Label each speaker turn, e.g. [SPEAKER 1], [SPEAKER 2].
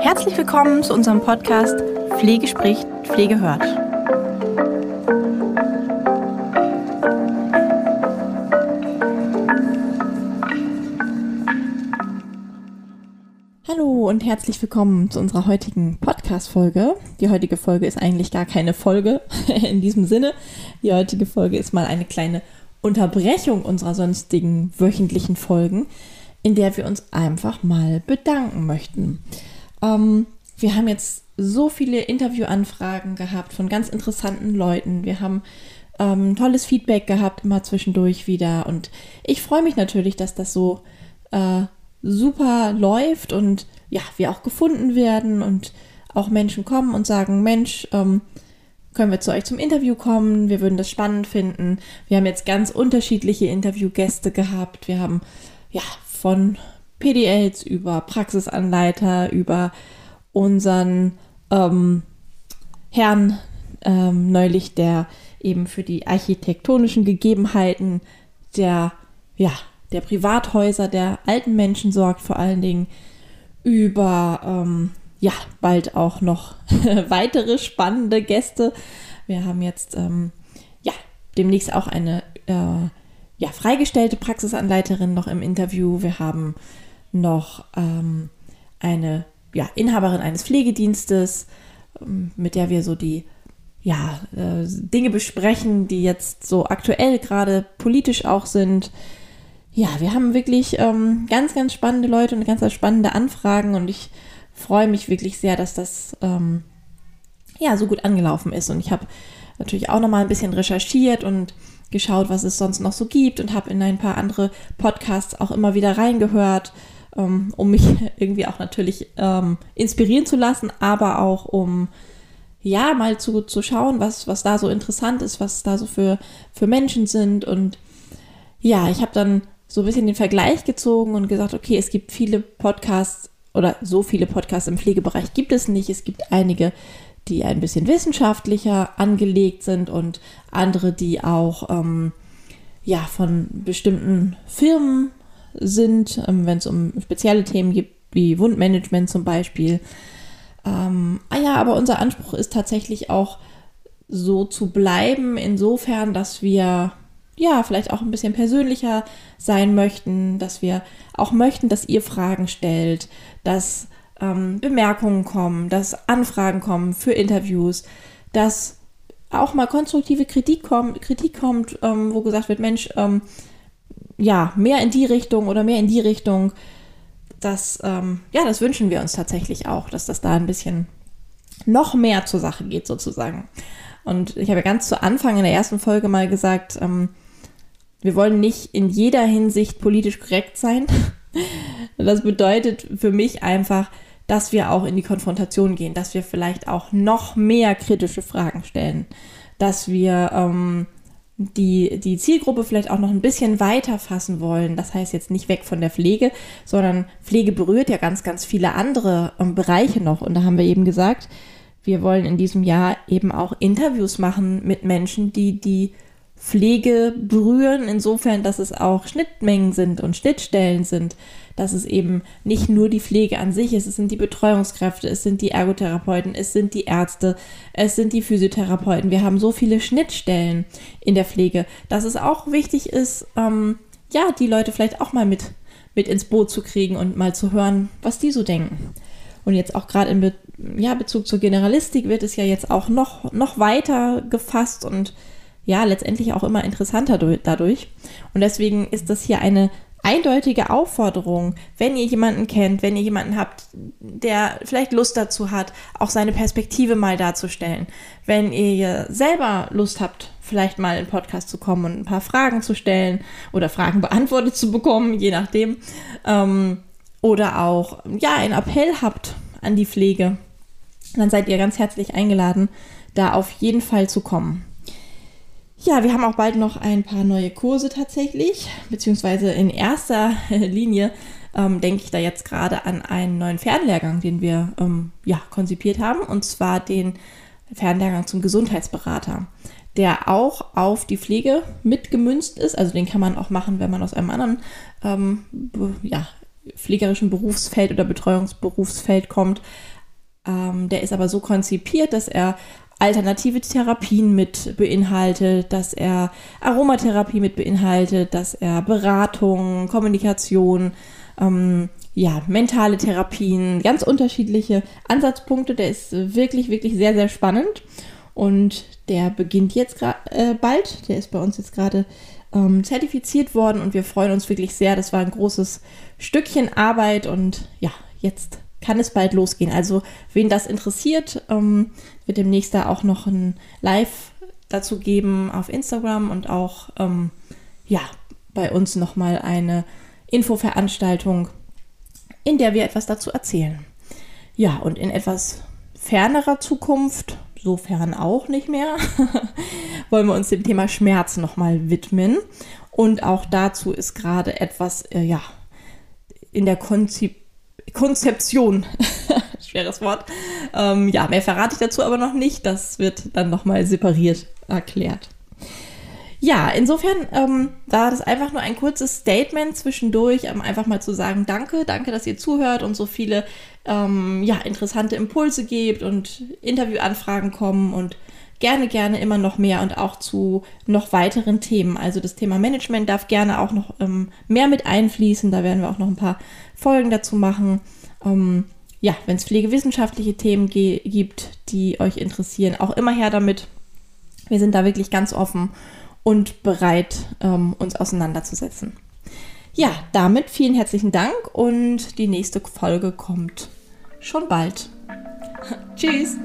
[SPEAKER 1] Herzlich willkommen zu unserem Podcast Pflege spricht, Pflege hört. Hallo und herzlich willkommen zu unserer heutigen Podcast-Folge. Die heutige Folge ist eigentlich gar keine Folge in diesem Sinne. Die heutige Folge ist mal eine kleine Unterbrechung unserer sonstigen wöchentlichen Folgen, in der wir uns einfach mal bedanken möchten. Ähm, wir haben jetzt so viele Interviewanfragen gehabt von ganz interessanten Leuten. Wir haben ähm, tolles Feedback gehabt, immer zwischendurch wieder. Und ich freue mich natürlich, dass das so äh, super läuft und ja, wir auch gefunden werden und auch Menschen kommen und sagen, Mensch, ähm, können wir zu euch zum Interview kommen? Wir würden das spannend finden. Wir haben jetzt ganz unterschiedliche Interviewgäste gehabt. Wir haben ja von PDLs über Praxisanleiter, über unseren ähm, Herrn ähm, neulich, der eben für die architektonischen Gegebenheiten der ja der Privathäuser der alten Menschen sorgt, vor allen Dingen über ähm, ja bald auch noch weitere spannende Gäste. Wir haben jetzt ähm, ja demnächst auch eine äh, ja freigestellte Praxisanleiterin noch im Interview. Wir haben noch ähm, eine ja, Inhaberin eines Pflegedienstes, ähm, mit der wir so die ja, äh, Dinge besprechen, die jetzt so aktuell gerade politisch auch sind ja, wir haben wirklich ähm, ganz, ganz spannende Leute und ganz spannende Anfragen und ich freue mich wirklich sehr, dass das ähm, ja so gut angelaufen ist. Und ich habe natürlich auch noch mal ein bisschen recherchiert und geschaut, was es sonst noch so gibt und habe in ein paar andere Podcasts auch immer wieder reingehört, ähm, um mich irgendwie auch natürlich ähm, inspirieren zu lassen, aber auch um ja mal zu, zu schauen, was, was da so interessant ist, was da so für, für Menschen sind. Und ja, ich habe dann so ein bisschen den Vergleich gezogen und gesagt, okay, es gibt viele Podcasts oder so viele Podcasts im Pflegebereich gibt es nicht. Es gibt einige, die ein bisschen wissenschaftlicher angelegt sind und andere, die auch ähm, ja, von bestimmten Firmen sind, ähm, wenn es um spezielle Themen geht, wie Wundmanagement zum Beispiel. Ähm, ah ja, aber unser Anspruch ist tatsächlich auch so zu bleiben, insofern, dass wir ja, vielleicht auch ein bisschen persönlicher sein möchten, dass wir auch möchten, dass ihr Fragen stellt, dass ähm, Bemerkungen kommen, dass Anfragen kommen für Interviews, dass auch mal konstruktive Kritik, komm, Kritik kommt, ähm, wo gesagt wird, Mensch, ähm, ja, mehr in die Richtung oder mehr in die Richtung. Das, ähm, ja, das wünschen wir uns tatsächlich auch, dass das da ein bisschen noch mehr zur Sache geht sozusagen. Und ich habe ja ganz zu Anfang in der ersten Folge mal gesagt, ähm, wir wollen nicht in jeder Hinsicht politisch korrekt sein. Das bedeutet für mich einfach, dass wir auch in die Konfrontation gehen, dass wir vielleicht auch noch mehr kritische Fragen stellen, dass wir ähm, die, die Zielgruppe vielleicht auch noch ein bisschen weiter fassen wollen. Das heißt jetzt nicht weg von der Pflege, sondern Pflege berührt ja ganz, ganz viele andere ähm, Bereiche noch. Und da haben wir eben gesagt, wir wollen in diesem Jahr eben auch Interviews machen mit Menschen, die die Pflege berühren, insofern, dass es auch Schnittmengen sind und Schnittstellen sind, dass es eben nicht nur die Pflege an sich ist, es sind die Betreuungskräfte, es sind die Ergotherapeuten, es sind die Ärzte, es sind die Physiotherapeuten. Wir haben so viele Schnittstellen in der Pflege, dass es auch wichtig ist, ähm, ja, die Leute vielleicht auch mal mit, mit ins Boot zu kriegen und mal zu hören, was die so denken. Und jetzt auch gerade in Be ja, Bezug zur Generalistik wird es ja jetzt auch noch, noch weiter gefasst und ja letztendlich auch immer interessanter dadurch. Und deswegen ist das hier eine eindeutige Aufforderung, wenn ihr jemanden kennt, wenn ihr jemanden habt, der vielleicht Lust dazu hat, auch seine Perspektive mal darzustellen. Wenn ihr selber Lust habt, vielleicht mal in Podcast zu kommen und ein paar Fragen zu stellen oder Fragen beantwortet zu bekommen, je nachdem. Ähm, oder auch, ja, einen Appell habt an die Pflege, dann seid ihr ganz herzlich eingeladen, da auf jeden Fall zu kommen. Ja, wir haben auch bald noch ein paar neue Kurse tatsächlich, beziehungsweise in erster Linie ähm, denke ich da jetzt gerade an einen neuen Fernlehrgang, den wir ähm, ja, konzipiert haben, und zwar den Fernlehrgang zum Gesundheitsberater. der auch auf die Pflege mitgemünzt ist. Also den kann man auch machen, wenn man aus einem anderen ähm, ja, pflegerischen Berufsfeld oder Betreuungsberufsfeld kommt. Ähm, der ist aber so konzipiert, dass er alternative Therapien mit beinhaltet, dass er Aromatherapie mit beinhaltet, dass er Beratung, Kommunikation, ähm, ja, mentale Therapien, ganz unterschiedliche Ansatzpunkte. Der ist wirklich, wirklich sehr, sehr spannend. Und der beginnt jetzt äh, bald. Der ist bei uns jetzt gerade ähm, zertifiziert worden und wir freuen uns wirklich sehr. Das war ein großes Stückchen Arbeit und ja, jetzt kann es bald losgehen. Also, wen das interessiert, ähm, wird demnächst da auch noch ein Live dazu geben auf Instagram und auch ähm, ja, bei uns nochmal eine Infoveranstaltung, in der wir etwas dazu erzählen. Ja, und in etwas fernerer Zukunft sofern auch nicht mehr, wollen wir uns dem Thema Schmerz nochmal widmen. Und auch dazu ist gerade etwas, äh, ja, in der Konzip Konzeption, schweres Wort. Ähm, ja, mehr verrate ich dazu aber noch nicht. Das wird dann nochmal separiert erklärt. Ja, insofern ähm, war das einfach nur ein kurzes Statement zwischendurch, um einfach mal zu sagen, danke, danke, dass ihr zuhört und so viele ähm, ja, interessante Impulse gebt und Interviewanfragen kommen und gerne, gerne immer noch mehr und auch zu noch weiteren Themen. Also das Thema Management darf gerne auch noch ähm, mehr mit einfließen. Da werden wir auch noch ein paar Folgen dazu machen. Ähm, ja, wenn es pflegewissenschaftliche Themen gibt, die euch interessieren, auch immer her damit. Wir sind da wirklich ganz offen und bereit, ähm, uns auseinanderzusetzen. Ja, damit vielen herzlichen Dank und die nächste Folge kommt schon bald. Tschüss!